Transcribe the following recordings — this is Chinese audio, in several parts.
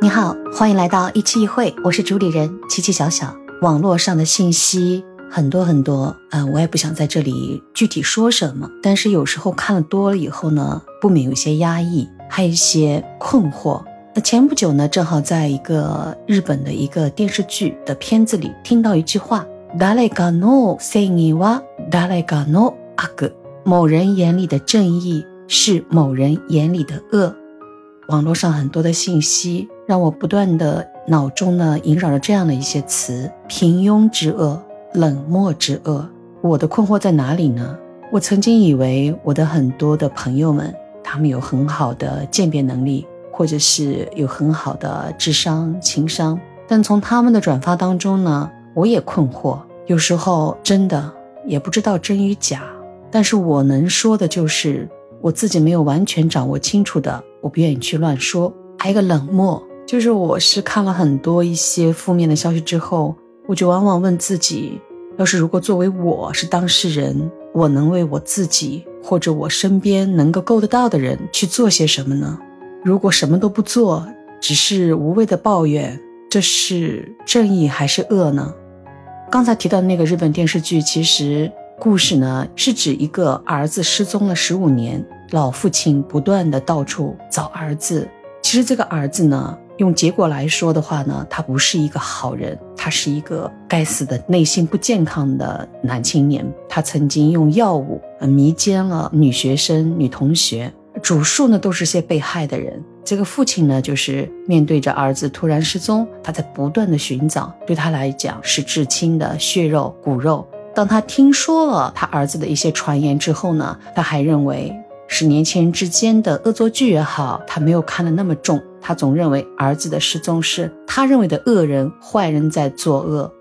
你好，欢迎来到一期一会，我是主理人七七小小。网络上的信息很多很多，嗯，我也不想在这里具体说什么，但是有时候看了多了以后呢，不免有些压抑，还有一些困惑。那前不久呢，正好在一个日本的一个电视剧的片子里听到一句话：誰かの正義は誰かの悪。某人眼里的正义是某人眼里的恶。网络上很多的信息 让我不断的脑中呢萦绕着这样的一些词：平庸之恶、冷漠之恶。我的困惑在哪里呢？我曾经以为我的很多的朋友们，他们有很好的鉴别能力，或者是有很好的智商、情商。但从他们的转发当中呢，我也困惑。有时候真的也不知道真与假。但是我能说的就是。我自己没有完全掌握清楚的，我不愿意去乱说。还有个冷漠，就是我是看了很多一些负面的消息之后，我就往往问自己：要是如果作为我是当事人，我能为我自己或者我身边能够够得到的人去做些什么呢？如果什么都不做，只是无谓的抱怨，这是正义还是恶呢？刚才提到的那个日本电视剧，其实。故事呢，是指一个儿子失踪了十五年，老父亲不断的到处找儿子。其实这个儿子呢，用结果来说的话呢，他不是一个好人，他是一个该死的内心不健康的男青年。他曾经用药物迷奸了女学生、女同学，主述呢都是些被害的人。这个父亲呢，就是面对着儿子突然失踪，他在不断的寻找，对他来讲是至亲的血肉骨肉。当他听说了他儿子的一些传言之后呢，他还认为是年轻人之间的恶作剧也好，他没有看得那么重。他总认为儿子的失踪是他认为的恶人、坏人在作恶。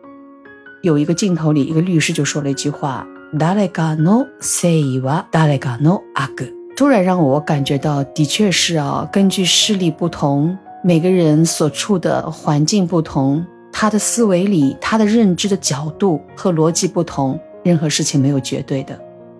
有一个镜头里，一个律师就说了一句话：“誰かのせいは誰かの悪。”突然让我感觉到，的确是啊，根据视力不同，每个人所处的环境不同。他的思维里，他的认知的角度和逻辑不同，任何事情没有绝对的，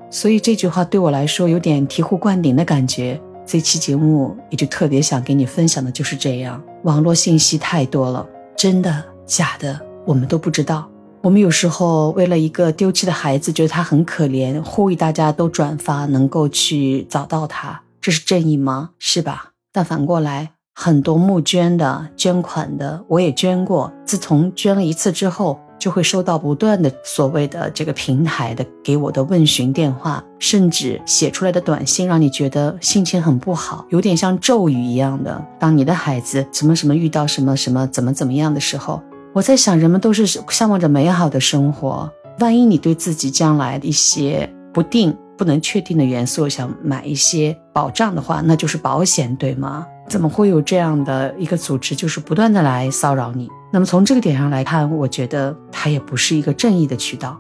所以这句话对我来说有点醍醐灌顶的感觉。 这期节目也就特别想给你分享的就是这样。网络信息太多了，真的假的我们都不知道。我们有时候为了一个丢弃的孩子，觉得他很可怜，呼吁大家都转发，能够去找到他，这是正义吗？是吧？但反过来。很多募捐的、捐款的，我也捐过。自从捐了一次之后，就会收到不断的所谓的这个平台的给我的问询电话，甚至写出来的短信，让你觉得心情很不好，有点像咒语一样的。当你的孩子什么什么遇到什么什么怎么怎么样的时候，我在想，人们都是向往着美好的生活。万一你对自己将来的一些不定、不能确定的元素想买一些保障的话，那就是保险，对吗？怎么会有这样的一个组织，就是不断的来骚扰你？那么从这个点上来看，我觉得它也不是一个正义的渠道。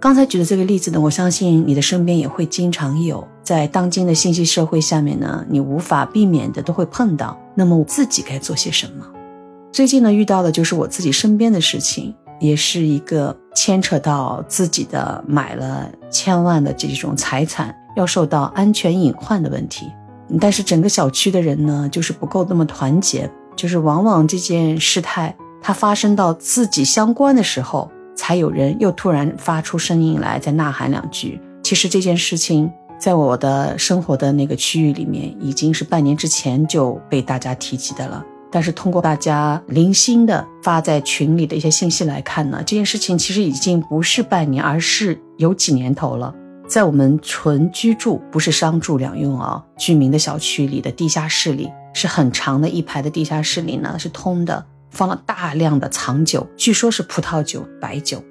刚才举的这个例子呢，我相信你的身边也会经常有，在当今的信息社会下面呢，你无法避免的都会碰到。那么我自己该做些什么？最近呢，遇到的就是我自己身边的事情，也是一个牵扯到自己的买了千万的这种财产要受到安全隐患的问题。但是整个小区的人呢，就是不够那么团结，就是往往这件事态它发生到自己相关的时候，才有人又突然发出声音来，再呐喊两句。其实这件事情在我的生活的那个区域里面，已经是半年之前就被大家提及的了。但是通过大家零星的发在群里的一些信息来看呢，这件事情其实已经不是半年，而是有几年头了。在我们纯居住，不是商住两用啊，居民的小区里的地下室里，是很长的一排的地下室里呢，是通的，放了大量的藏酒，据说是葡萄酒、白酒。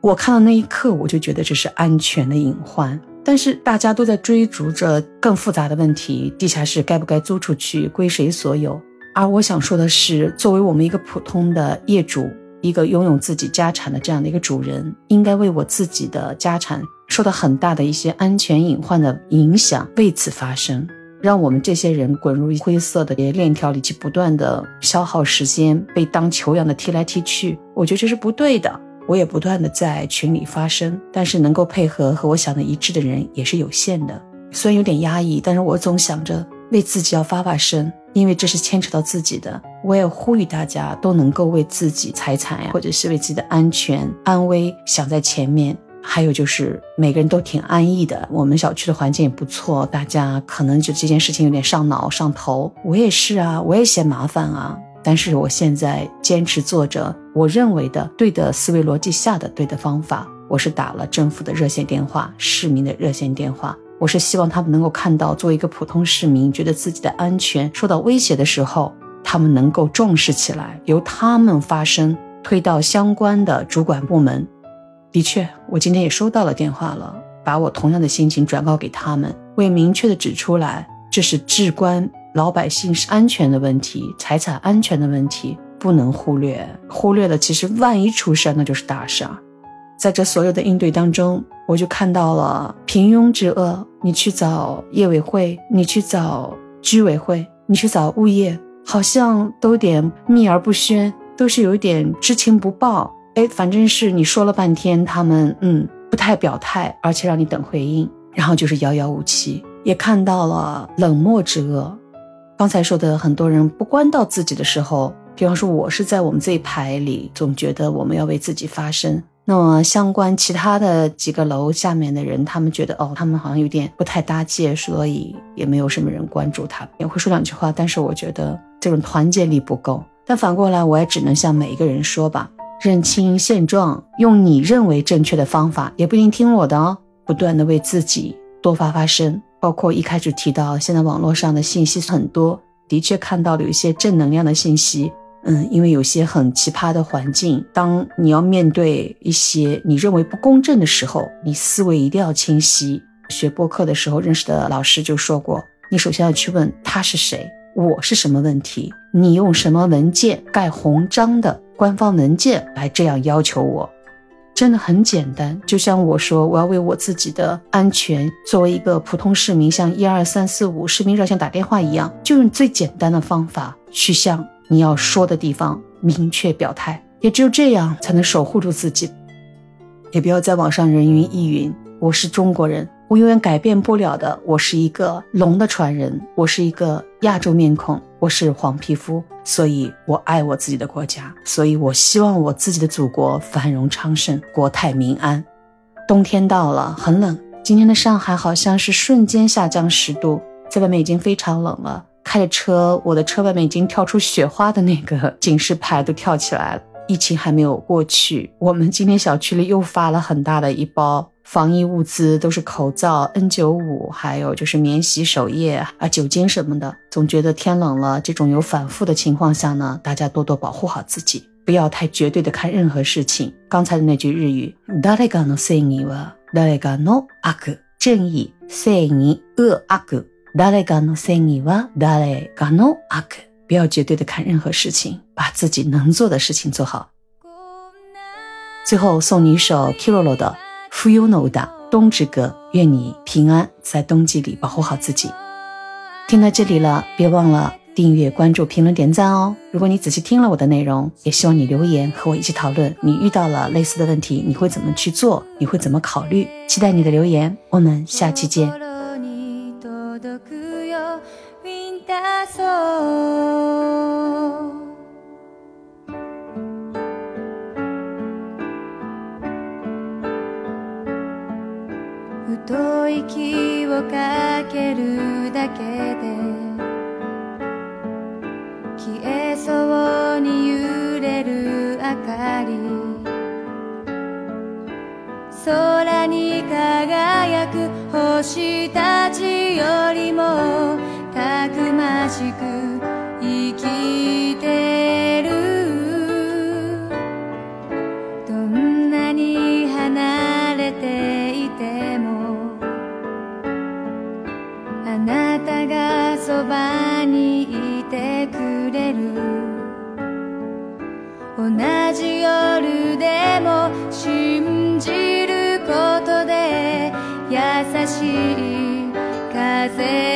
我看到那一刻，我就觉得这是安全的隐患。但是大家都在追逐着更复杂的问题：地下室该不该租出去，归谁所有？而我想说的是，作为我们一个普通的业主，一个拥有自己家产的这样的一个主人，应该为我自己的家产。受到很大的一些安全隐患的影响，为此发生，让我们这些人滚入灰色的链条里去，不断的消耗时间，被当球一样的踢来踢去。我觉得这是不对的。我也不断的在群里发声，但是能够配合和我想的一致的人也是有限的。虽然有点压抑，但是我总想着为自己要发发声，因为这是牵扯到自己的。我也呼吁大家都能够为自己财产呀，或者是为自己的安全安危想在前面。还有就是每个人都挺安逸的，我们小区的环境也不错，大家可能就这件事情有点上脑上头。我也是啊，我也嫌麻烦啊。但是我现在坚持做着我认为的对的思维逻辑下的对的方法。我是打了政府的热线电话，市民的热线电话。我是希望他们能够看到，作为一个普通市民，觉得自己的安全受到威胁的时候，他们能够重视起来，由他们发声，推到相关的主管部门。的确，我今天也收到了电话了，把我同样的心情转告给他们，我也明确的指出来，这是至关老百姓是安全的问题，财产安全的问题，不能忽略。忽略了，其实万一出事，那就是大事。在这所有的应对当中，我就看到了平庸之恶。你去找业委会，你去找居委会，你去找物业，好像都有点秘而不宣，都是有点知情不报。哎，反正是你说了半天，他们嗯不太表态，而且让你等回应，然后就是遥遥无期。也看到了冷漠之恶。刚才说的很多人不关到自己的时候，比方说我是在我们这一排里，总觉得我们要为自己发声。那么，相关其他的几个楼下面的人，他们觉得哦，他们好像有点不太搭界，所以也没有什么人关注他，也会说两句话。但是我觉得这种团结力不够。但反过来，我也只能向每一个人说吧：认清现状，用你认为正确的方法，也不一定听我的哦。不断的为自己多发发声，包括一开始提到，现在网络上的信息很多，的确看到了有一些正能量的信息。嗯，因为有些很奇葩的环境，当你要面对一些你认为不公正的时候，你思维一定要清晰。学播客的时候认识的老师就说过，你首先要去问他是谁，我是什么问题，你用什么文件盖红章的官方文件来这样要求我，真的很简单。就像我说，我要为我自己的安全，作为一个普通市民，向一二三四五市民热线打电话一样，就用最简单的方法去向。你要说的地方明确表态，也只有这样才能守护住自己。也不要在网上人云亦云。我是中国人，我永远改变不了的。我是一个龙的传人，我是一个亚洲面孔，我是黄皮肤，所以我爱我自己的国家，所以我希望我自己的祖国繁荣昌盛，国泰民安。冬天到了，很冷。今天的上海好像是瞬间下降十度，在外面已经非常冷了。开着车，我的车外面已经跳出雪花的那个警示牌都跳起来了。疫情还没有过去，我们今天小区里又发了很大的一包防疫物资，都是口罩、N95，还有就是免洗手液啊、酒精什么的。总觉得天冷了，这种有反复的情况下呢，大家多多保护好自己，不要太绝对的看任何事情。刚才的那句日语，誰がの正義は誰がの悪？正义、正義、恶、悪。誰がの正義は誰がの悪。不要绝对的看任何事情，把自己能做的事情做好。最后送你一首 Kirolo 的《 Fuyu no Uda》冬之歌，愿你平安，在冬季里保护好自己。听到这里了，别忘了订阅、关注、评论、点赞哦。如果你仔细听了我的内容，也希望你留言和我一起讨论。你遇到了类似的问题，你会怎么去做？你会怎么考虑？期待你的留言。我们下期见。空に輝く星たちよりも ti, casei.